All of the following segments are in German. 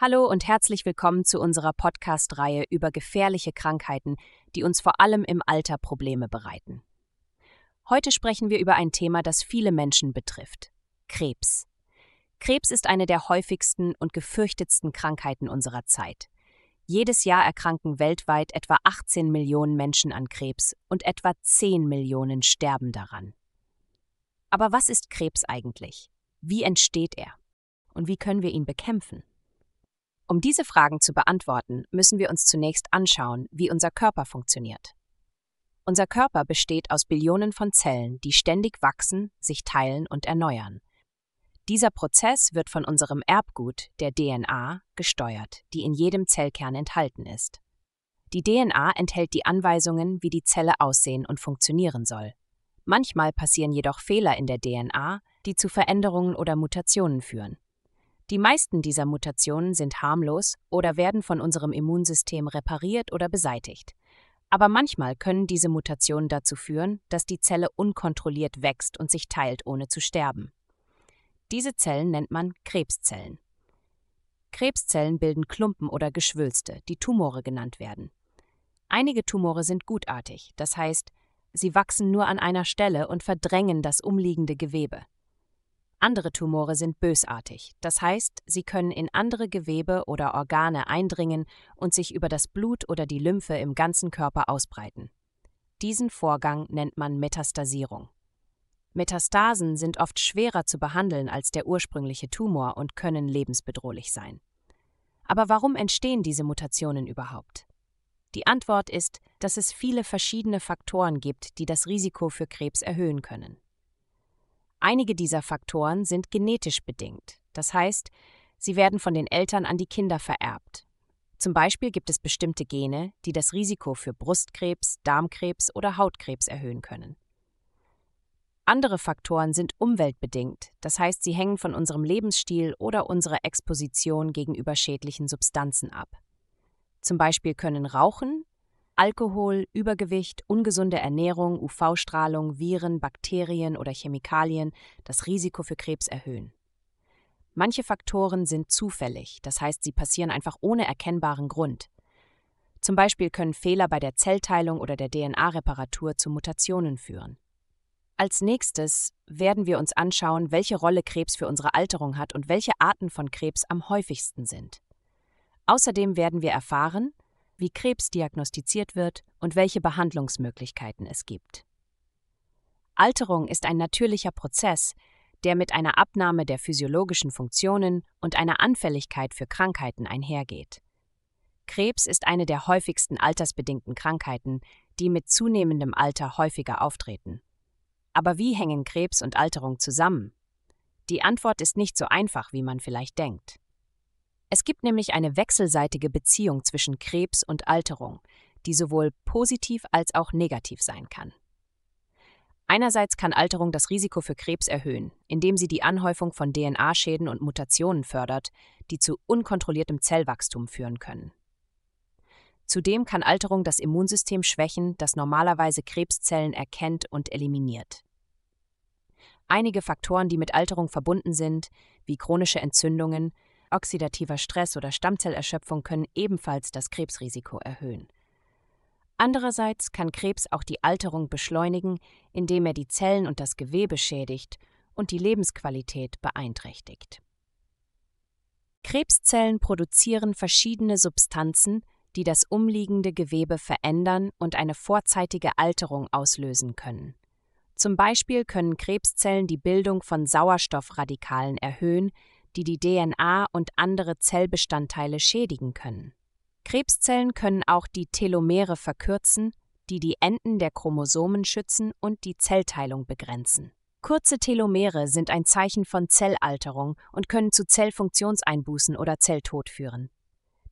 Hallo und herzlich willkommen zu unserer Podcast-Reihe über gefährliche Krankheiten, die uns vor allem im Alter Probleme bereiten. Heute sprechen wir über ein Thema, das viele Menschen betrifft: Krebs. Krebs ist eine der häufigsten und gefürchtetsten Krankheiten unserer Zeit. Jedes Jahr erkranken weltweit etwa 18 Millionen Menschen an Krebs und etwa 10 Millionen sterben daran. Aber was ist Krebs eigentlich? Wie entsteht er? Und wie können wir ihn bekämpfen? Um diese Fragen zu beantworten, müssen wir uns zunächst anschauen, wie unser Körper funktioniert. Unser Körper besteht aus Billionen von Zellen, die ständig wachsen, sich teilen und erneuern. Dieser Prozess wird von unserem Erbgut, der DNA, gesteuert, die in jedem Zellkern enthalten ist. Die DNA enthält die Anweisungen, wie die Zelle aussehen und funktionieren soll. Manchmal passieren jedoch Fehler in der DNA, die zu Veränderungen oder Mutationen führen. Die meisten dieser Mutationen sind harmlos oder werden von unserem Immunsystem repariert oder beseitigt. Aber manchmal können diese Mutationen dazu führen, dass die Zelle unkontrolliert wächst und sich teilt, ohne zu sterben. Diese Zellen nennt man Krebszellen. Krebszellen bilden Klumpen oder Geschwülste, die Tumore genannt werden. Einige Tumore sind gutartig, das heißt, sie wachsen nur an einer Stelle und verdrängen das umliegende Gewebe. Andere Tumore sind bösartig, das heißt, sie können in andere Gewebe oder Organe eindringen und sich über das Blut oder die Lymphe im ganzen Körper ausbreiten. Diesen Vorgang nennt man Metastasierung. Metastasen sind oft schwerer zu behandeln als der ursprüngliche Tumor und können lebensbedrohlich sein. Aber warum entstehen diese Mutationen überhaupt? Die Antwort ist, dass es viele verschiedene Faktoren gibt, die das Risiko für Krebs erhöhen können. Einige dieser Faktoren sind genetisch bedingt, das heißt, sie werden von den Eltern an die Kinder vererbt. Zum Beispiel gibt es bestimmte Gene, die das Risiko für Brustkrebs, Darmkrebs oder Hautkrebs erhöhen können. Andere Faktoren sind umweltbedingt, das heißt, sie hängen von unserem Lebensstil oder unserer Exposition gegenüber schädlichen Substanzen ab. Zum Beispiel können Rauchen, Alkohol, Übergewicht, ungesunde Ernährung, UV-Strahlung, Viren, Bakterien oder Chemikalien das Risiko für Krebs erhöhen. Manche Faktoren sind zufällig, das heißt, sie passieren einfach ohne erkennbaren Grund. Zum Beispiel können Fehler bei der Zellteilung oder der DNA-Reparatur zu Mutationen führen. Als nächstes werden wir uns anschauen, welche Rolle Krebs für unsere Alterung hat und welche Arten von Krebs am häufigsten sind. Außerdem werden wir erfahren, wie Krebs diagnostiziert wird und welche Behandlungsmöglichkeiten es gibt. Alterung ist ein natürlicher Prozess, der mit einer Abnahme der physiologischen Funktionen und einer Anfälligkeit für Krankheiten einhergeht. Krebs ist eine der häufigsten altersbedingten Krankheiten, die mit zunehmendem Alter häufiger auftreten. Aber wie hängen Krebs und Alterung zusammen? Die Antwort ist nicht so einfach, wie man vielleicht denkt. Es gibt nämlich eine wechselseitige Beziehung zwischen Krebs und Alterung, die sowohl positiv als auch negativ sein kann. Einerseits kann Alterung das Risiko für Krebs erhöhen, indem sie die Anhäufung von DNA-Schäden und Mutationen fördert, die zu unkontrolliertem Zellwachstum führen können. Zudem kann Alterung das Immunsystem schwächen, das normalerweise Krebszellen erkennt und eliminiert. Einige Faktoren, die mit Alterung verbunden sind, wie chronische Entzündungen, Oxidativer Stress oder Stammzellerschöpfung können ebenfalls das Krebsrisiko erhöhen. Andererseits kann Krebs auch die Alterung beschleunigen, indem er die Zellen und das Gewebe schädigt und die Lebensqualität beeinträchtigt. Krebszellen produzieren verschiedene Substanzen, die das umliegende Gewebe verändern und eine vorzeitige Alterung auslösen können. Zum Beispiel können Krebszellen die Bildung von Sauerstoffradikalen erhöhen, die die DNA und andere Zellbestandteile schädigen können. Krebszellen können auch die Telomere verkürzen, die die Enden der Chromosomen schützen und die Zellteilung begrenzen. Kurze Telomere sind ein Zeichen von Zellalterung und können zu Zellfunktionseinbußen oder Zelltod führen.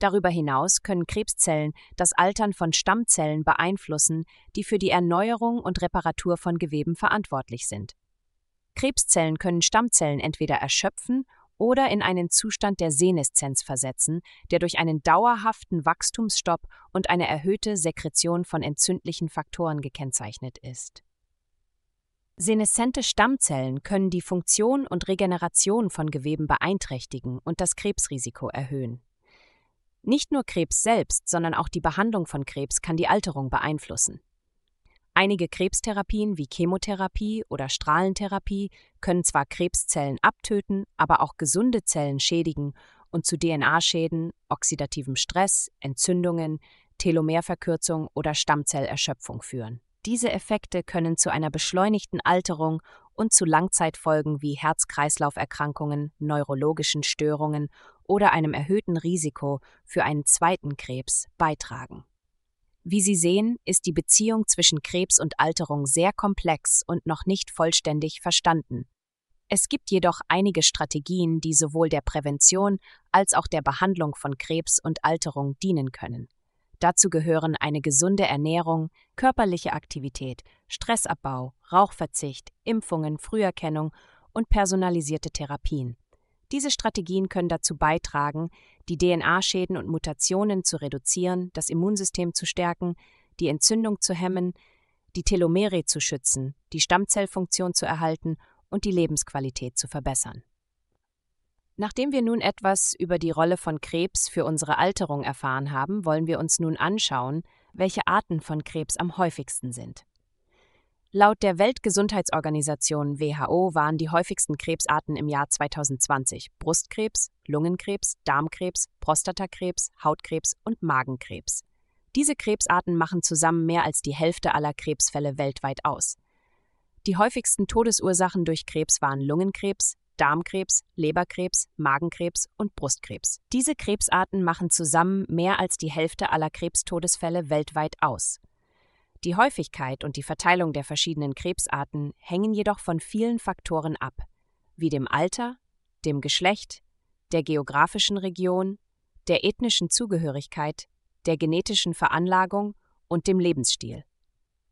Darüber hinaus können Krebszellen das Altern von Stammzellen beeinflussen, die für die Erneuerung und Reparatur von Geweben verantwortlich sind. Krebszellen können Stammzellen entweder erschöpfen oder in einen Zustand der Seneszenz versetzen, der durch einen dauerhaften Wachstumsstopp und eine erhöhte Sekretion von entzündlichen Faktoren gekennzeichnet ist. Seneszente Stammzellen können die Funktion und Regeneration von Geweben beeinträchtigen und das Krebsrisiko erhöhen. Nicht nur Krebs selbst, sondern auch die Behandlung von Krebs kann die Alterung beeinflussen. Einige Krebstherapien wie Chemotherapie oder Strahlentherapie können zwar Krebszellen abtöten, aber auch gesunde Zellen schädigen und zu DNA-Schäden, oxidativem Stress, Entzündungen, Telomerverkürzung oder Stammzellerschöpfung führen. Diese Effekte können zu einer beschleunigten Alterung und zu Langzeitfolgen wie Herz-Kreislauf-Erkrankungen, neurologischen Störungen oder einem erhöhten Risiko für einen zweiten Krebs beitragen. Wie Sie sehen, ist die Beziehung zwischen Krebs und Alterung sehr komplex und noch nicht vollständig verstanden. Es gibt jedoch einige Strategien, die sowohl der Prävention als auch der Behandlung von Krebs und Alterung dienen können. Dazu gehören eine gesunde Ernährung, körperliche Aktivität, Stressabbau, Rauchverzicht, Impfungen, Früherkennung und personalisierte Therapien. Diese Strategien können dazu beitragen, die DNA-Schäden und Mutationen zu reduzieren, das Immunsystem zu stärken, die Entzündung zu hemmen, die Telomere zu schützen, die Stammzellfunktion zu erhalten und die Lebensqualität zu verbessern. Nachdem wir nun etwas über die Rolle von Krebs für unsere Alterung erfahren haben, wollen wir uns nun anschauen, welche Arten von Krebs am häufigsten sind. Laut der Weltgesundheitsorganisation WHO waren die häufigsten Krebsarten im Jahr 2020 Brustkrebs, Lungenkrebs, Darmkrebs, Prostatakrebs, Hautkrebs und Magenkrebs. Diese Krebsarten machen zusammen mehr als die Hälfte aller Krebsfälle weltweit aus. Die häufigsten Todesursachen durch Krebs waren Lungenkrebs, Darmkrebs, Leberkrebs, Magenkrebs und Brustkrebs. Diese Krebsarten machen zusammen mehr als die Hälfte aller Krebstodesfälle weltweit aus. Die Häufigkeit und die Verteilung der verschiedenen Krebsarten hängen jedoch von vielen Faktoren ab, wie dem Alter, dem Geschlecht, der geografischen Region, der ethnischen Zugehörigkeit, der genetischen Veranlagung und dem Lebensstil.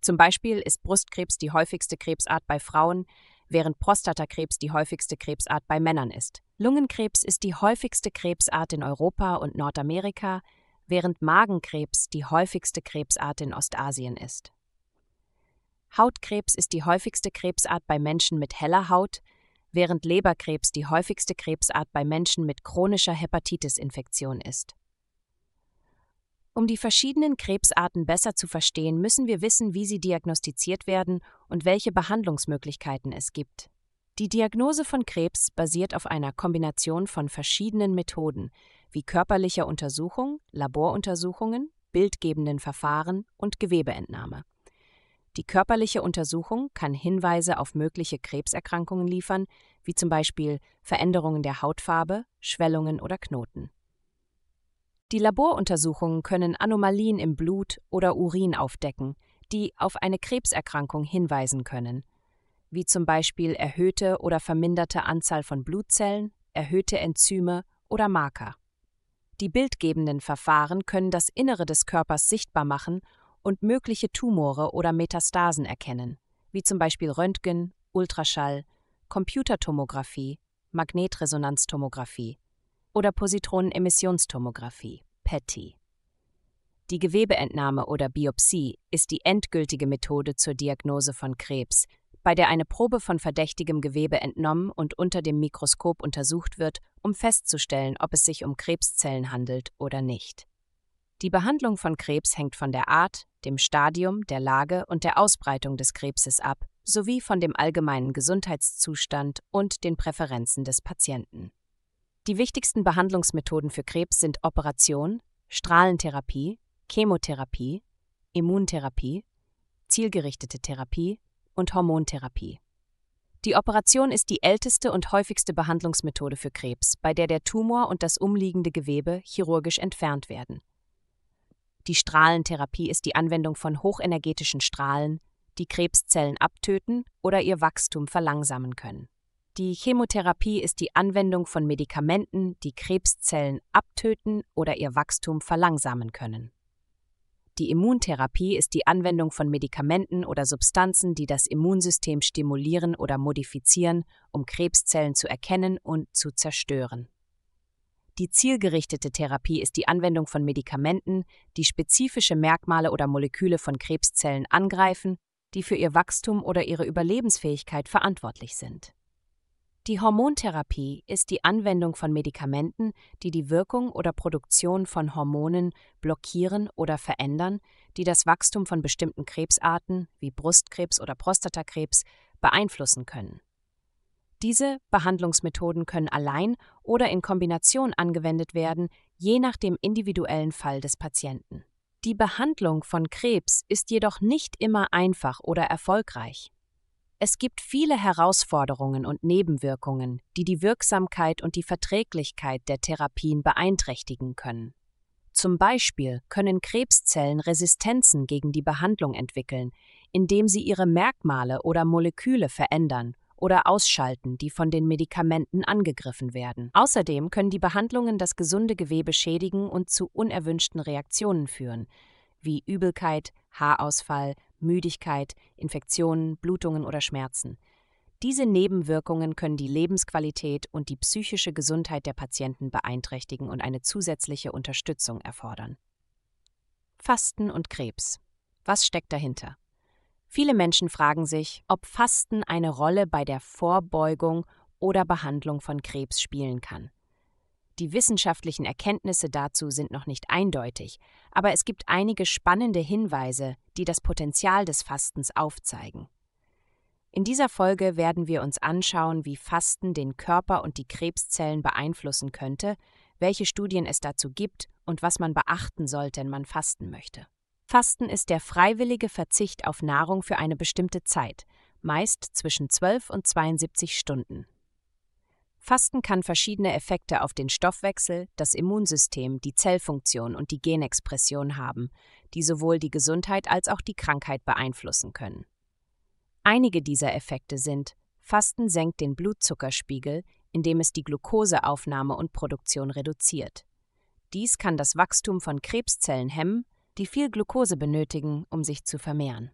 Zum Beispiel ist Brustkrebs die häufigste Krebsart bei Frauen, während Prostatakrebs die häufigste Krebsart bei Männern ist. Lungenkrebs ist die häufigste Krebsart in Europa und Nordamerika, während Magenkrebs die häufigste Krebsart in Ostasien ist. Hautkrebs ist die häufigste Krebsart bei Menschen mit heller Haut, während Leberkrebs die häufigste Krebsart bei Menschen mit chronischer Hepatitis-Infektion ist. Um die verschiedenen Krebsarten besser zu verstehen, müssen wir wissen, wie sie diagnostiziert werden und welche Behandlungsmöglichkeiten es gibt. Die Diagnose von Krebs basiert auf einer Kombination von verschiedenen Methoden, wie körperlicher Untersuchung, Laboruntersuchungen, bildgebenden Verfahren und Gewebeentnahme. Die körperliche Untersuchung kann Hinweise auf mögliche Krebserkrankungen liefern, wie zum Beispiel Veränderungen der Hautfarbe, Schwellungen oder Knoten. Die Laboruntersuchungen können Anomalien im Blut oder Urin aufdecken, die auf eine Krebserkrankung hinweisen können, wie zum Beispiel erhöhte oder verminderte Anzahl von Blutzellen, erhöhte Enzyme oder Marker. Die bildgebenden Verfahren können das Innere des Körpers sichtbar machen und mögliche Tumore oder Metastasen erkennen, wie zum Beispiel Röntgen, Ultraschall, Computertomographie, Magnetresonanztomographie oder Positronenemissionstomographie, PETI. Die Gewebeentnahme oder Biopsie ist die endgültige Methode zur Diagnose von Krebs, bei der eine Probe von verdächtigem Gewebe entnommen und unter dem Mikroskop untersucht wird, um festzustellen, ob es sich um Krebszellen handelt oder nicht. Die Behandlung von Krebs hängt von der Art, dem Stadium, der Lage und der Ausbreitung des Krebses ab, sowie von dem allgemeinen Gesundheitszustand und den Präferenzen des Patienten. Die wichtigsten Behandlungsmethoden für Krebs sind Operation, Strahlentherapie, Chemotherapie, Immuntherapie, zielgerichtete Therapie und Hormontherapie. Die Operation ist die älteste und häufigste Behandlungsmethode für Krebs, bei der der Tumor und das umliegende Gewebe chirurgisch entfernt werden. Die Strahlentherapie ist die Anwendung von hochenergetischen Strahlen, die Krebszellen abtöten oder ihr Wachstum verlangsamen können. Die Chemotherapie ist die Anwendung von Medikamenten, die Krebszellen abtöten oder ihr Wachstum verlangsamen können. Die Immuntherapie ist die Anwendung von Medikamenten oder Substanzen, die das Immunsystem stimulieren oder modifizieren, um Krebszellen zu erkennen und zu zerstören. Die zielgerichtete Therapie ist die Anwendung von Medikamenten, die spezifische Merkmale oder Moleküle von Krebszellen angreifen, die für ihr Wachstum oder ihre Überlebensfähigkeit verantwortlich sind. Die Hormontherapie ist die Anwendung von Medikamenten, die die Wirkung oder Produktion von Hormonen blockieren oder verändern, die das Wachstum von bestimmten Krebsarten wie Brustkrebs oder Prostatakrebs beeinflussen können. Diese Behandlungsmethoden können allein oder in Kombination angewendet werden, je nach dem individuellen Fall des Patienten. Die Behandlung von Krebs ist jedoch nicht immer einfach oder erfolgreich. Es gibt viele Herausforderungen und Nebenwirkungen, die die Wirksamkeit und die Verträglichkeit der Therapien beeinträchtigen können. Zum Beispiel können Krebszellen Resistenzen gegen die Behandlung entwickeln, indem sie ihre Merkmale oder Moleküle verändern oder ausschalten, die von den Medikamenten angegriffen werden. Außerdem können die Behandlungen das gesunde Gewebe schädigen und zu unerwünschten Reaktionen führen, wie Übelkeit, Haarausfall, Müdigkeit, Infektionen, Blutungen oder Schmerzen. Diese Nebenwirkungen können die Lebensqualität und die psychische Gesundheit der Patienten beeinträchtigen und eine zusätzliche Unterstützung erfordern. Fasten und Krebs. Was steckt dahinter? Viele Menschen fragen sich, ob Fasten eine Rolle bei der Vorbeugung oder Behandlung von Krebs spielen kann. Die wissenschaftlichen Erkenntnisse dazu sind noch nicht eindeutig, aber es gibt einige spannende Hinweise, die das Potenzial des Fastens aufzeigen. In dieser Folge werden wir uns anschauen, wie Fasten den Körper und die Krebszellen beeinflussen könnte, welche Studien es dazu gibt und was man beachten sollte, wenn man fasten möchte. Fasten ist der freiwillige Verzicht auf Nahrung für eine bestimmte Zeit, meist zwischen 12 und 72 Stunden. Fasten kann verschiedene Effekte auf den Stoffwechsel, das Immunsystem, die Zellfunktion und die Genexpression haben, die sowohl die Gesundheit als auch die Krankheit beeinflussen können. Einige dieser Effekte sind Fasten senkt den Blutzuckerspiegel, indem es die Glukoseaufnahme und Produktion reduziert. Dies kann das Wachstum von Krebszellen hemmen, die viel Glukose benötigen, um sich zu vermehren.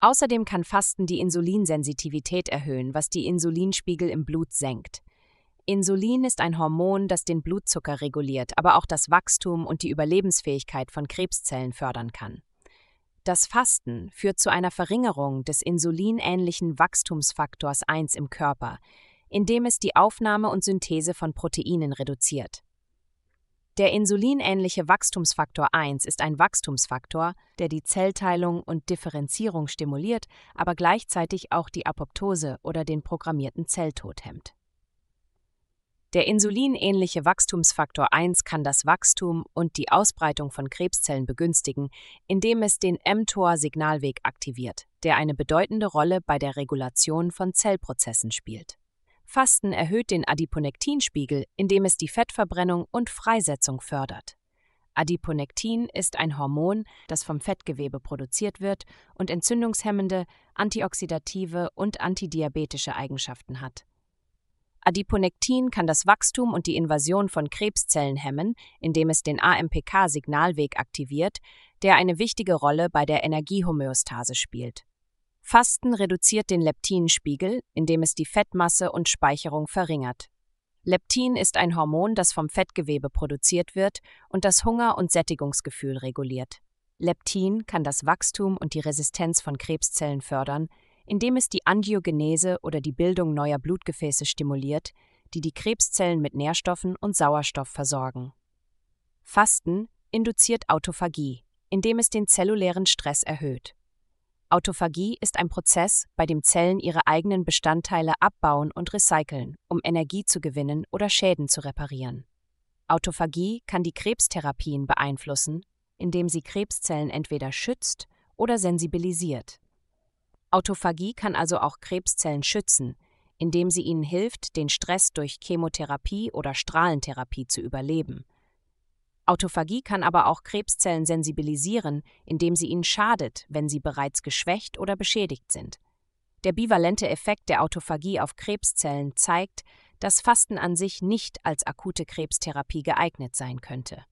Außerdem kann Fasten die Insulinsensitivität erhöhen, was die Insulinspiegel im Blut senkt. Insulin ist ein Hormon, das den Blutzucker reguliert, aber auch das Wachstum und die Überlebensfähigkeit von Krebszellen fördern kann. Das Fasten führt zu einer Verringerung des insulinähnlichen Wachstumsfaktors 1 im Körper, indem es die Aufnahme und Synthese von Proteinen reduziert. Der insulinähnliche Wachstumsfaktor 1 ist ein Wachstumsfaktor, der die Zellteilung und Differenzierung stimuliert, aber gleichzeitig auch die Apoptose oder den programmierten Zelltod hemmt. Der insulinähnliche Wachstumsfaktor 1 kann das Wachstum und die Ausbreitung von Krebszellen begünstigen, indem es den mTOR-Signalweg aktiviert, der eine bedeutende Rolle bei der Regulation von Zellprozessen spielt. Fasten erhöht den Adiponektinspiegel, indem es die Fettverbrennung und Freisetzung fördert. Adiponektin ist ein Hormon, das vom Fettgewebe produziert wird und entzündungshemmende, antioxidative und antidiabetische Eigenschaften hat. Adiponektin kann das Wachstum und die Invasion von Krebszellen hemmen, indem es den AMPK-Signalweg aktiviert, der eine wichtige Rolle bei der Energiehomöostase spielt. Fasten reduziert den Leptinspiegel, indem es die Fettmasse und Speicherung verringert. Leptin ist ein Hormon, das vom Fettgewebe produziert wird und das Hunger- und Sättigungsgefühl reguliert. Leptin kann das Wachstum und die Resistenz von Krebszellen fördern, indem es die Angiogenese oder die Bildung neuer Blutgefäße stimuliert, die die Krebszellen mit Nährstoffen und Sauerstoff versorgen. Fasten induziert Autophagie, indem es den zellulären Stress erhöht. Autophagie ist ein Prozess, bei dem Zellen ihre eigenen Bestandteile abbauen und recyceln, um Energie zu gewinnen oder Schäden zu reparieren. Autophagie kann die Krebstherapien beeinflussen, indem sie Krebszellen entweder schützt oder sensibilisiert. Autophagie kann also auch Krebszellen schützen, indem sie ihnen hilft, den Stress durch Chemotherapie oder Strahlentherapie zu überleben. Autophagie kann aber auch Krebszellen sensibilisieren, indem sie ihnen schadet, wenn sie bereits geschwächt oder beschädigt sind. Der bivalente Effekt der Autophagie auf Krebszellen zeigt, dass Fasten an sich nicht als akute Krebstherapie geeignet sein könnte.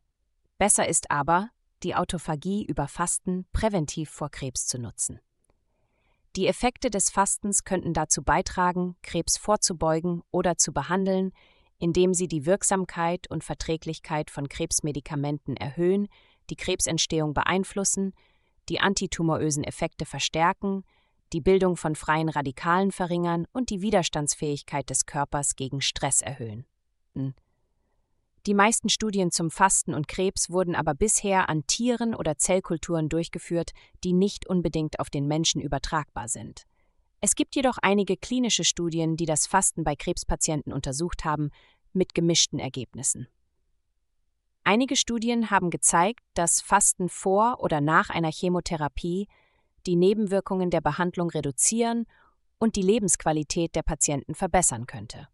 Besser ist aber, die Autophagie über Fasten präventiv vor Krebs zu nutzen. Die Effekte des Fastens könnten dazu beitragen, Krebs vorzubeugen oder zu behandeln, indem sie die Wirksamkeit und Verträglichkeit von Krebsmedikamenten erhöhen, die Krebsentstehung beeinflussen, die antitumorösen Effekte verstärken, die Bildung von freien Radikalen verringern und die Widerstandsfähigkeit des Körpers gegen Stress erhöhen. Die meisten Studien zum Fasten und Krebs wurden aber bisher an Tieren oder Zellkulturen durchgeführt, die nicht unbedingt auf den Menschen übertragbar sind. Es gibt jedoch einige klinische Studien, die das Fasten bei Krebspatienten untersucht haben, mit gemischten Ergebnissen. Einige Studien haben gezeigt, dass Fasten vor oder nach einer Chemotherapie die Nebenwirkungen der Behandlung reduzieren und die Lebensqualität der Patienten verbessern könnte.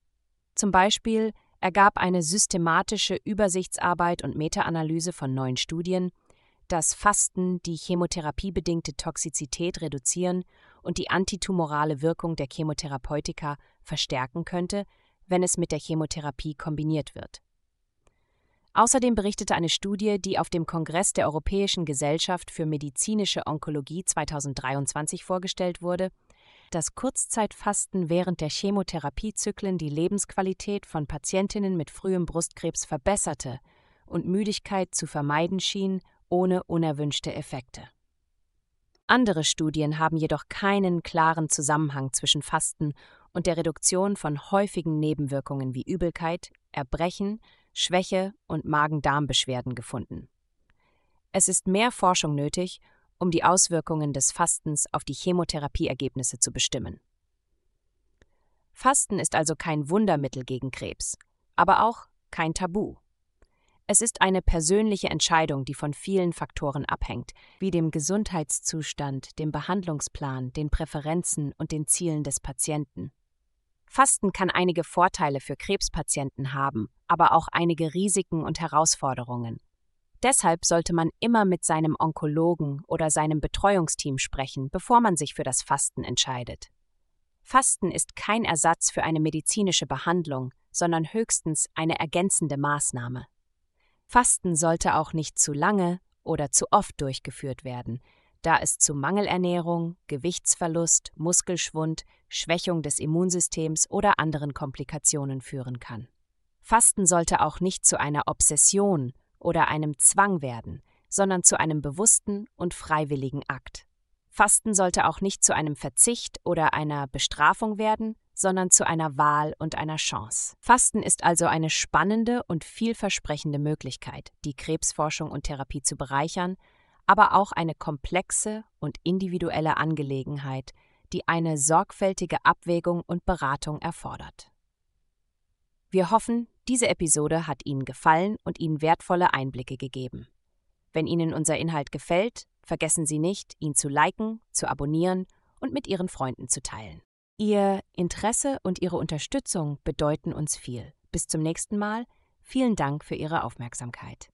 Zum Beispiel ergab eine systematische Übersichtsarbeit und Meta-Analyse von neun Studien, dass Fasten die chemotherapiebedingte Toxizität reduzieren und die antitumorale Wirkung der Chemotherapeutika verstärken könnte, wenn es mit der Chemotherapie kombiniert wird. Außerdem berichtete eine Studie, die auf dem Kongress der Europäischen Gesellschaft für medizinische Onkologie 2023 vorgestellt wurde, dass Kurzzeitfasten während der Chemotherapiezyklen die Lebensqualität von Patientinnen mit frühem Brustkrebs verbesserte und Müdigkeit zu vermeiden schien, ohne unerwünschte Effekte. Andere Studien haben jedoch keinen klaren Zusammenhang zwischen Fasten und der Reduktion von häufigen Nebenwirkungen wie Übelkeit, Erbrechen, Schwäche und Magen-Darm-Beschwerden gefunden. Es ist mehr Forschung nötig, um die Auswirkungen des Fastens auf die Chemotherapieergebnisse zu bestimmen. Fasten ist also kein Wundermittel gegen Krebs, aber auch kein Tabu. Es ist eine persönliche Entscheidung, die von vielen Faktoren abhängt, wie dem Gesundheitszustand, dem Behandlungsplan, den Präferenzen und den Zielen des Patienten. Fasten kann einige Vorteile für Krebspatienten haben, aber auch einige Risiken und Herausforderungen. Deshalb sollte man immer mit seinem Onkologen oder seinem Betreuungsteam sprechen, bevor man sich für das Fasten entscheidet. Fasten ist kein Ersatz für eine medizinische Behandlung, sondern höchstens eine ergänzende Maßnahme. Fasten sollte auch nicht zu lange oder zu oft durchgeführt werden, da es zu Mangelernährung, Gewichtsverlust, Muskelschwund, Schwächung des Immunsystems oder anderen Komplikationen führen kann. Fasten sollte auch nicht zu einer Obsession oder einem Zwang werden, sondern zu einem bewussten und freiwilligen Akt. Fasten sollte auch nicht zu einem Verzicht oder einer Bestrafung werden, sondern zu einer Wahl und einer Chance. Fasten ist also eine spannende und vielversprechende Möglichkeit, die Krebsforschung und Therapie zu bereichern aber auch eine komplexe und individuelle Angelegenheit, die eine sorgfältige Abwägung und Beratung erfordert. Wir hoffen, diese Episode hat Ihnen gefallen und Ihnen wertvolle Einblicke gegeben. Wenn Ihnen unser Inhalt gefällt, vergessen Sie nicht, ihn zu liken, zu abonnieren und mit Ihren Freunden zu teilen. Ihr Interesse und Ihre Unterstützung bedeuten uns viel. Bis zum nächsten Mal. Vielen Dank für Ihre Aufmerksamkeit.